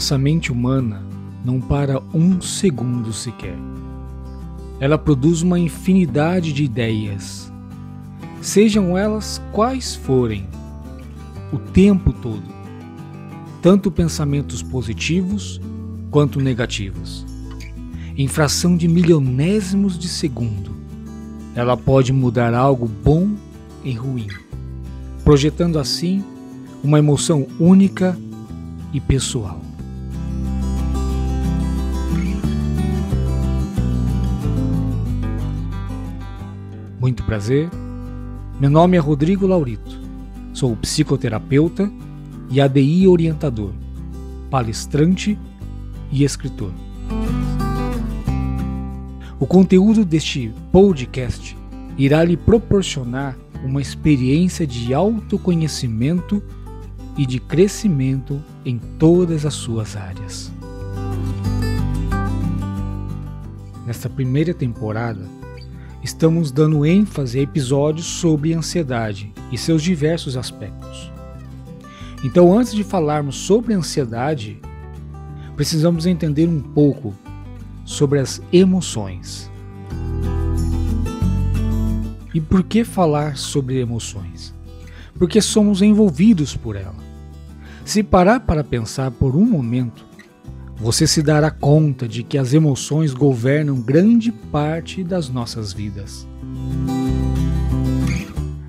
nossa mente humana não para um segundo sequer. Ela produz uma infinidade de ideias, sejam elas quais forem, o tempo todo, tanto pensamentos positivos quanto negativos. Em fração de milionésimos de segundo, ela pode mudar algo bom em ruim, projetando assim uma emoção única e pessoal. Muito prazer, meu nome é Rodrigo Laurito, sou psicoterapeuta e ADI orientador, palestrante e escritor. O conteúdo deste podcast irá lhe proporcionar uma experiência de autoconhecimento e de crescimento em todas as suas áreas. Nesta primeira temporada, estamos dando ênfase a episódios sobre ansiedade e seus diversos aspectos. Então, antes de falarmos sobre ansiedade, precisamos entender um pouco sobre as emoções. E por que falar sobre emoções? Porque somos envolvidos por ela. Se parar para pensar por um momento, você se dará conta de que as emoções governam grande parte das nossas vidas.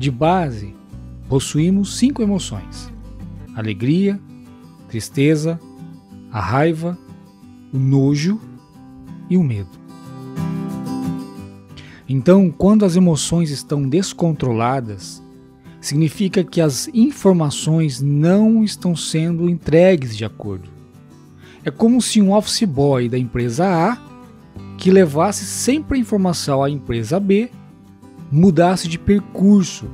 De base, possuímos cinco emoções: alegria, tristeza, a raiva, o nojo e o medo. Então, quando as emoções estão descontroladas, significa que as informações não estão sendo entregues de acordo. É como se um office boy da empresa A, que levasse sempre a informação à empresa B, mudasse de percurso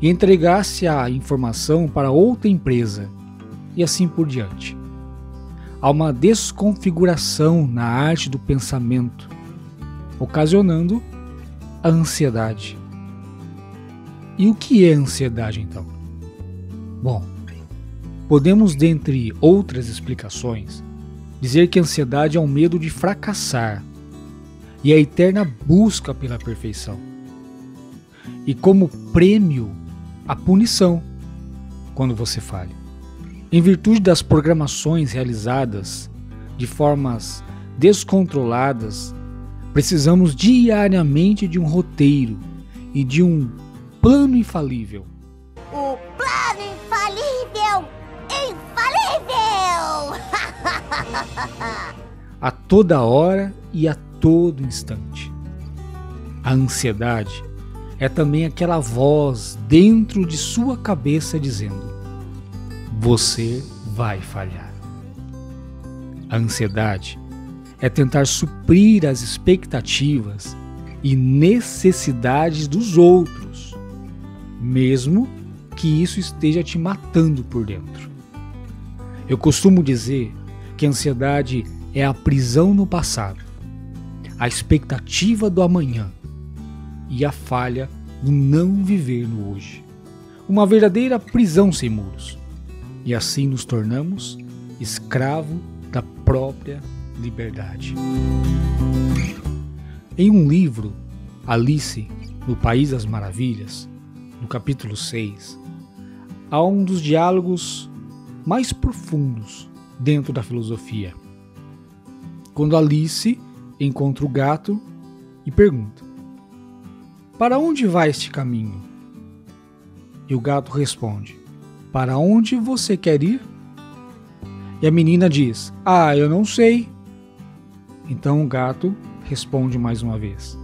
e entregasse a informação para outra empresa, e assim por diante. Há uma desconfiguração na arte do pensamento, ocasionando a ansiedade. E o que é ansiedade então? Bom, podemos, dentre outras explicações, dizer que a ansiedade é o medo de fracassar e a eterna busca pela perfeição. E como prêmio, a punição quando você falha. Em virtude das programações realizadas de formas descontroladas, precisamos diariamente de um roteiro e de um plano infalível. O plano! Infalível! A toda hora e a todo instante. A ansiedade é também aquela voz dentro de sua cabeça dizendo: Você vai falhar. A ansiedade é tentar suprir as expectativas e necessidades dos outros mesmo que isso esteja te matando por dentro. Eu costumo dizer que a ansiedade é a prisão no passado, a expectativa do amanhã e a falha do não viver no hoje. Uma verdadeira prisão sem muros. E assim nos tornamos escravo da própria liberdade. Em um livro, Alice, no País das Maravilhas, no capítulo 6, há um dos diálogos mais profundos dentro da filosofia. Quando Alice encontra o gato e pergunta: Para onde vai este caminho? E o gato responde: Para onde você quer ir? E a menina diz: Ah, eu não sei. Então o gato responde mais uma vez: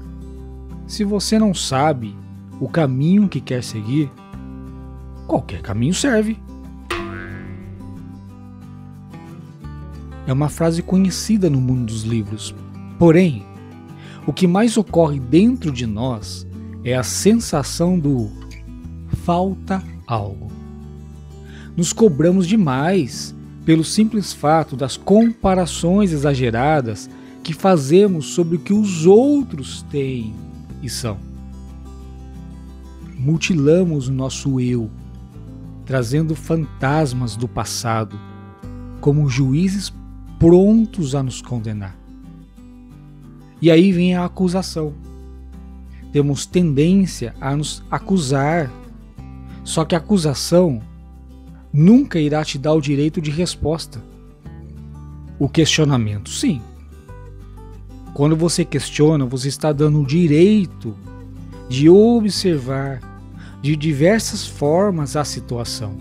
Se você não sabe o caminho que quer seguir, qualquer caminho serve. É uma frase conhecida no mundo dos livros. Porém, o que mais ocorre dentro de nós é a sensação do falta algo. Nos cobramos demais pelo simples fato das comparações exageradas que fazemos sobre o que os outros têm e são mutilamos o nosso eu, trazendo fantasmas do passado como juízes prontos a nos condenar. E aí vem a acusação. Temos tendência a nos acusar. Só que a acusação nunca irá te dar o direito de resposta. O questionamento, sim. Quando você questiona, você está dando o direito de observar de diversas formas a situação.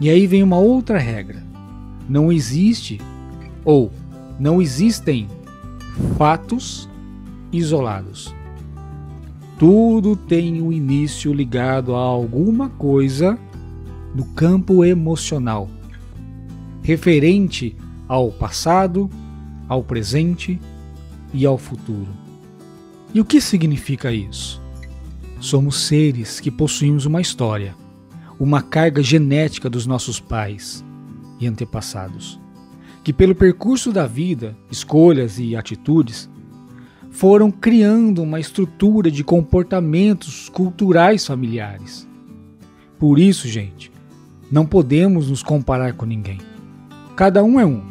E aí vem uma outra regra: não existe ou não existem fatos isolados. Tudo tem um início ligado a alguma coisa no campo emocional, referente ao passado, ao presente e ao futuro. E o que significa isso? Somos seres que possuímos uma história, uma carga genética dos nossos pais e antepassados, que pelo percurso da vida, escolhas e atitudes, foram criando uma estrutura de comportamentos culturais familiares. Por isso, gente, não podemos nos comparar com ninguém. Cada um é um.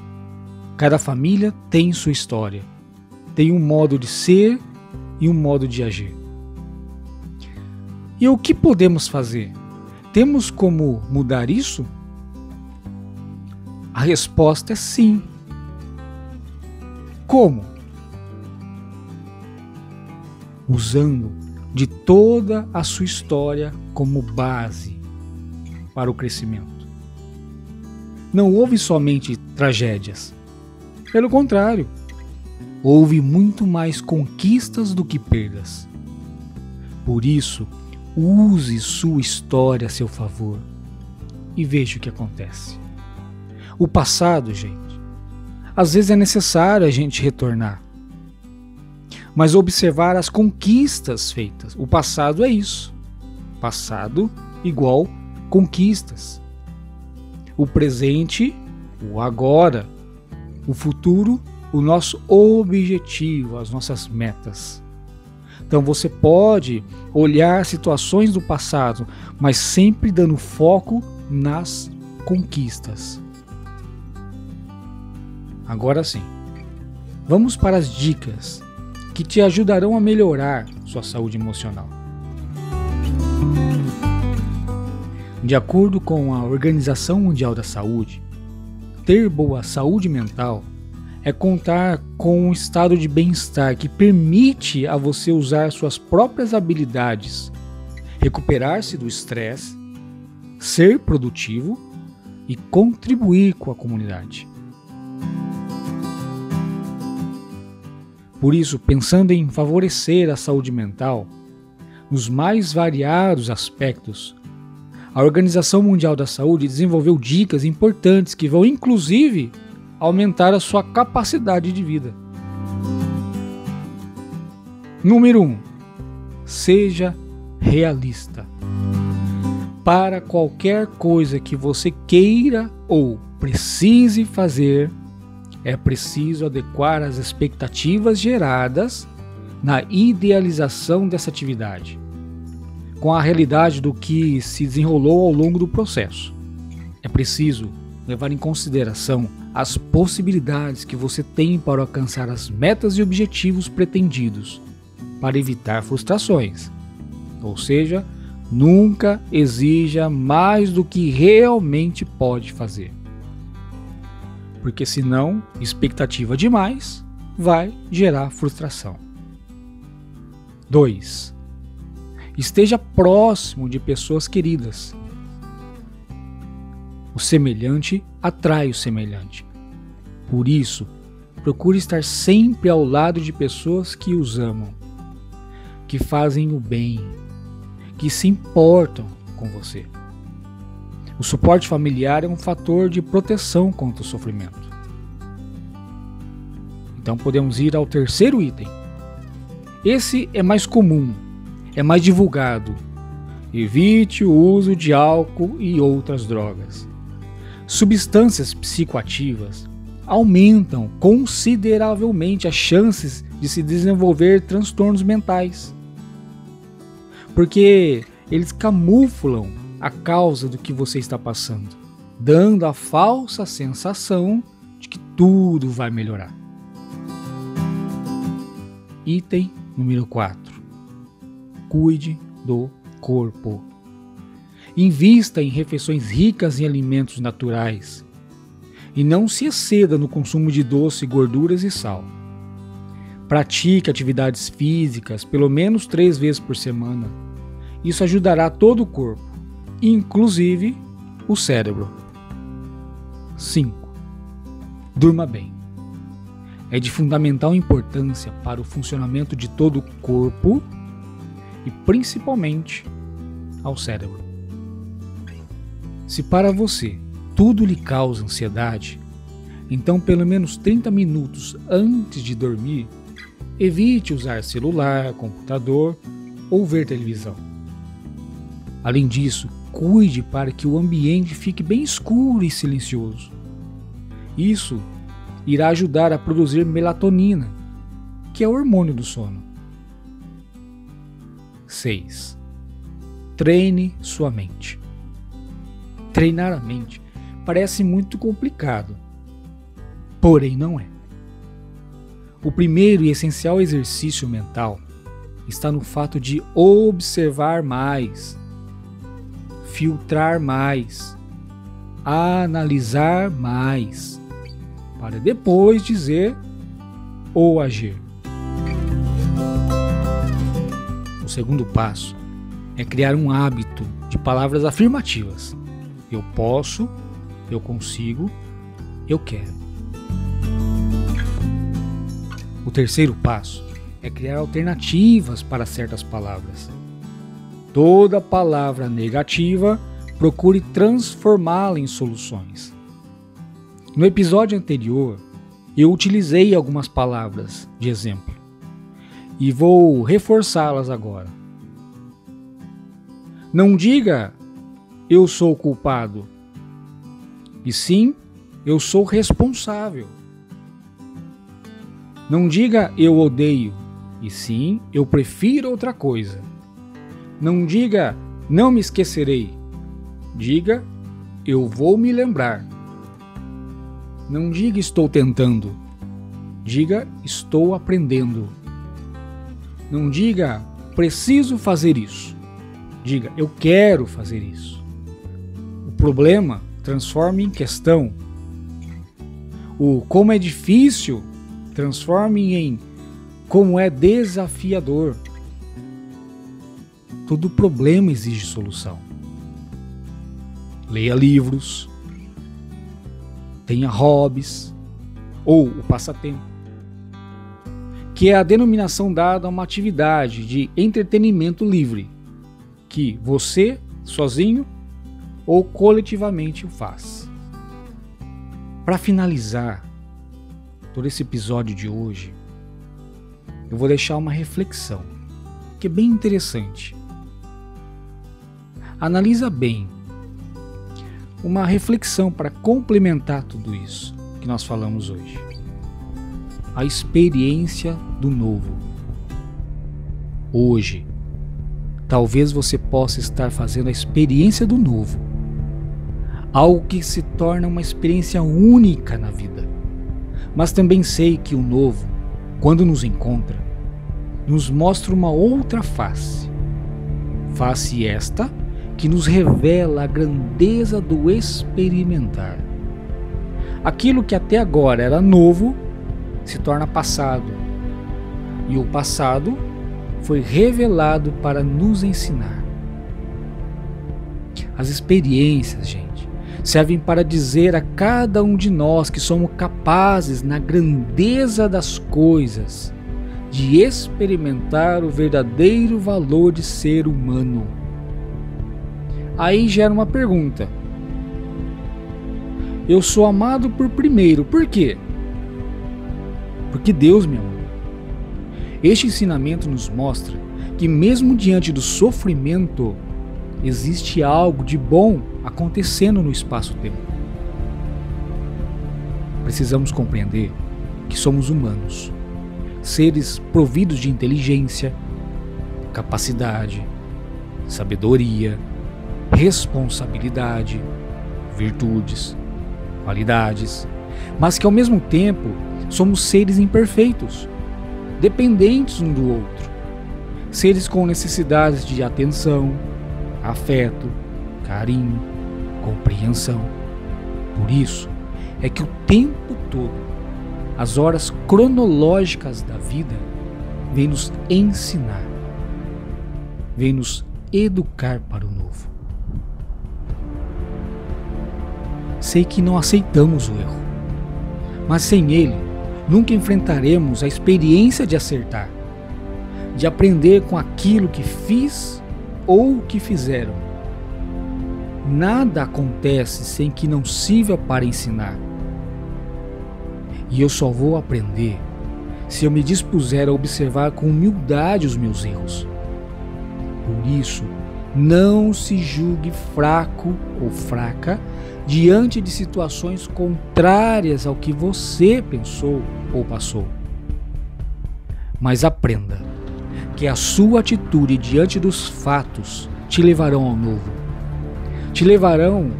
Cada família tem sua história, tem um modo de ser e um modo de agir. E o que podemos fazer? Temos como mudar isso? A resposta é sim. Como? Usando de toda a sua história como base para o crescimento. Não houve somente tragédias. Pelo contrário, houve muito mais conquistas do que perdas. Por isso, Use sua história a seu favor e veja o que acontece. O passado, gente, às vezes é necessário a gente retornar, mas observar as conquistas feitas. O passado é isso. Passado igual conquistas. O presente, o agora. O futuro, o nosso objetivo, as nossas metas. Então você pode olhar situações do passado, mas sempre dando foco nas conquistas. Agora sim, vamos para as dicas que te ajudarão a melhorar sua saúde emocional. De acordo com a Organização Mundial da Saúde, ter boa saúde mental é contar com um estado de bem-estar que permite a você usar suas próprias habilidades, recuperar-se do estresse, ser produtivo e contribuir com a comunidade. Por isso, pensando em favorecer a saúde mental, nos mais variados aspectos, a Organização Mundial da Saúde desenvolveu dicas importantes que vão inclusive aumentar a sua capacidade de vida. Número 1. Um, seja realista. Para qualquer coisa que você queira ou precise fazer, é preciso adequar as expectativas geradas na idealização dessa atividade com a realidade do que se desenrolou ao longo do processo. É preciso levar em consideração as possibilidades que você tem para alcançar as metas e objetivos pretendidos, para evitar frustrações. Ou seja, nunca exija mais do que realmente pode fazer. Porque senão, expectativa demais vai gerar frustração. 2. Esteja próximo de pessoas queridas o semelhante atrai o semelhante. Por isso, procure estar sempre ao lado de pessoas que os amam, que fazem o bem, que se importam com você. O suporte familiar é um fator de proteção contra o sofrimento. Então podemos ir ao terceiro item. Esse é mais comum, é mais divulgado. Evite o uso de álcool e outras drogas. Substâncias psicoativas aumentam consideravelmente as chances de se desenvolver transtornos mentais. Porque eles camuflam a causa do que você está passando. dando a falsa sensação de que tudo vai melhorar. Item número 4. Cuide do corpo. Invista em refeições ricas em alimentos naturais e não se exceda no consumo de doce, gorduras e sal. Pratique atividades físicas pelo menos três vezes por semana. Isso ajudará todo o corpo, inclusive o cérebro. 5. Durma bem. É de fundamental importância para o funcionamento de todo o corpo e principalmente ao cérebro. Se para você tudo lhe causa ansiedade, então pelo menos 30 minutos antes de dormir, evite usar celular, computador ou ver televisão. Além disso, cuide para que o ambiente fique bem escuro e silencioso. Isso irá ajudar a produzir melatonina, que é o hormônio do sono. 6. Treine sua mente. Treinar a mente parece muito complicado, porém não é. O primeiro e essencial exercício mental está no fato de observar mais, filtrar mais, analisar mais, para depois dizer ou agir. O segundo passo é criar um hábito de palavras afirmativas. Eu posso, eu consigo, eu quero. O terceiro passo é criar alternativas para certas palavras. Toda palavra negativa, procure transformá-la em soluções. No episódio anterior, eu utilizei algumas palavras de exemplo e vou reforçá-las agora. Não diga eu sou culpado, e sim eu sou responsável. Não diga eu odeio, e sim eu prefiro outra coisa. Não diga não me esquecerei, diga eu vou me lembrar. Não diga estou tentando, diga estou aprendendo. Não diga preciso fazer isso, diga eu quero fazer isso. O problema transforme em questão. O como é difícil transforme em como é desafiador. Todo problema exige solução. Leia livros, tenha hobbies ou o passatempo, que é a denominação dada a uma atividade de entretenimento livre que você, sozinho ou coletivamente, o faz. Para finalizar, todo esse episódio de hoje, eu vou deixar uma reflexão que é bem interessante. Analisa bem uma reflexão para complementar tudo isso que nós falamos hoje. A experiência do novo. Hoje, talvez você possa estar fazendo a experiência do novo. Algo que se torna uma experiência única na vida mas também sei que o novo, quando nos encontra, nos mostra uma outra face. Face esta que nos revela a grandeza do experimentar. Aquilo que até agora era novo se torna passado, e o passado foi revelado para nos ensinar. As experiências, gente servem para dizer a cada um de nós que somos capazes, na grandeza das coisas, de experimentar o verdadeiro valor de ser humano. Aí gera uma pergunta. Eu sou amado por primeiro, por quê? Porque Deus me amou. Este ensinamento nos mostra que, mesmo diante do sofrimento, existe algo de bom acontecendo no espaço-tempo. Precisamos compreender que somos humanos, seres providos de inteligência, capacidade, sabedoria, responsabilidade, virtudes, qualidades, mas que ao mesmo tempo somos seres imperfeitos, dependentes um do outro, seres com necessidades de atenção, afeto, carinho, compreensão. Por isso é que o tempo todo, as horas cronológicas da vida, vem nos ensinar, vem nos educar para o novo. Sei que não aceitamos o erro, mas sem ele, nunca enfrentaremos a experiência de acertar, de aprender com aquilo que fiz ou que fizeram. Nada acontece sem que não sirva para ensinar. E eu só vou aprender se eu me dispuser a observar com humildade os meus erros. Por isso, não se julgue fraco ou fraca diante de situações contrárias ao que você pensou ou passou. Mas aprenda que a sua atitude diante dos fatos te levarão ao novo. Te levarão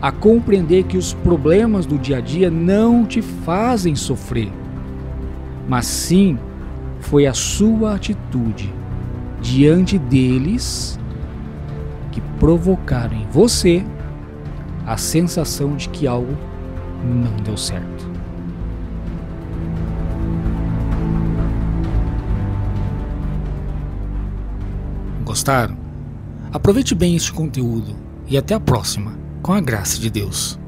a compreender que os problemas do dia a dia não te fazem sofrer, mas sim foi a sua atitude diante deles que provocaram em você a sensação de que algo não deu certo. Gostaram? Aproveite bem este conteúdo e até a próxima, com a graça de Deus.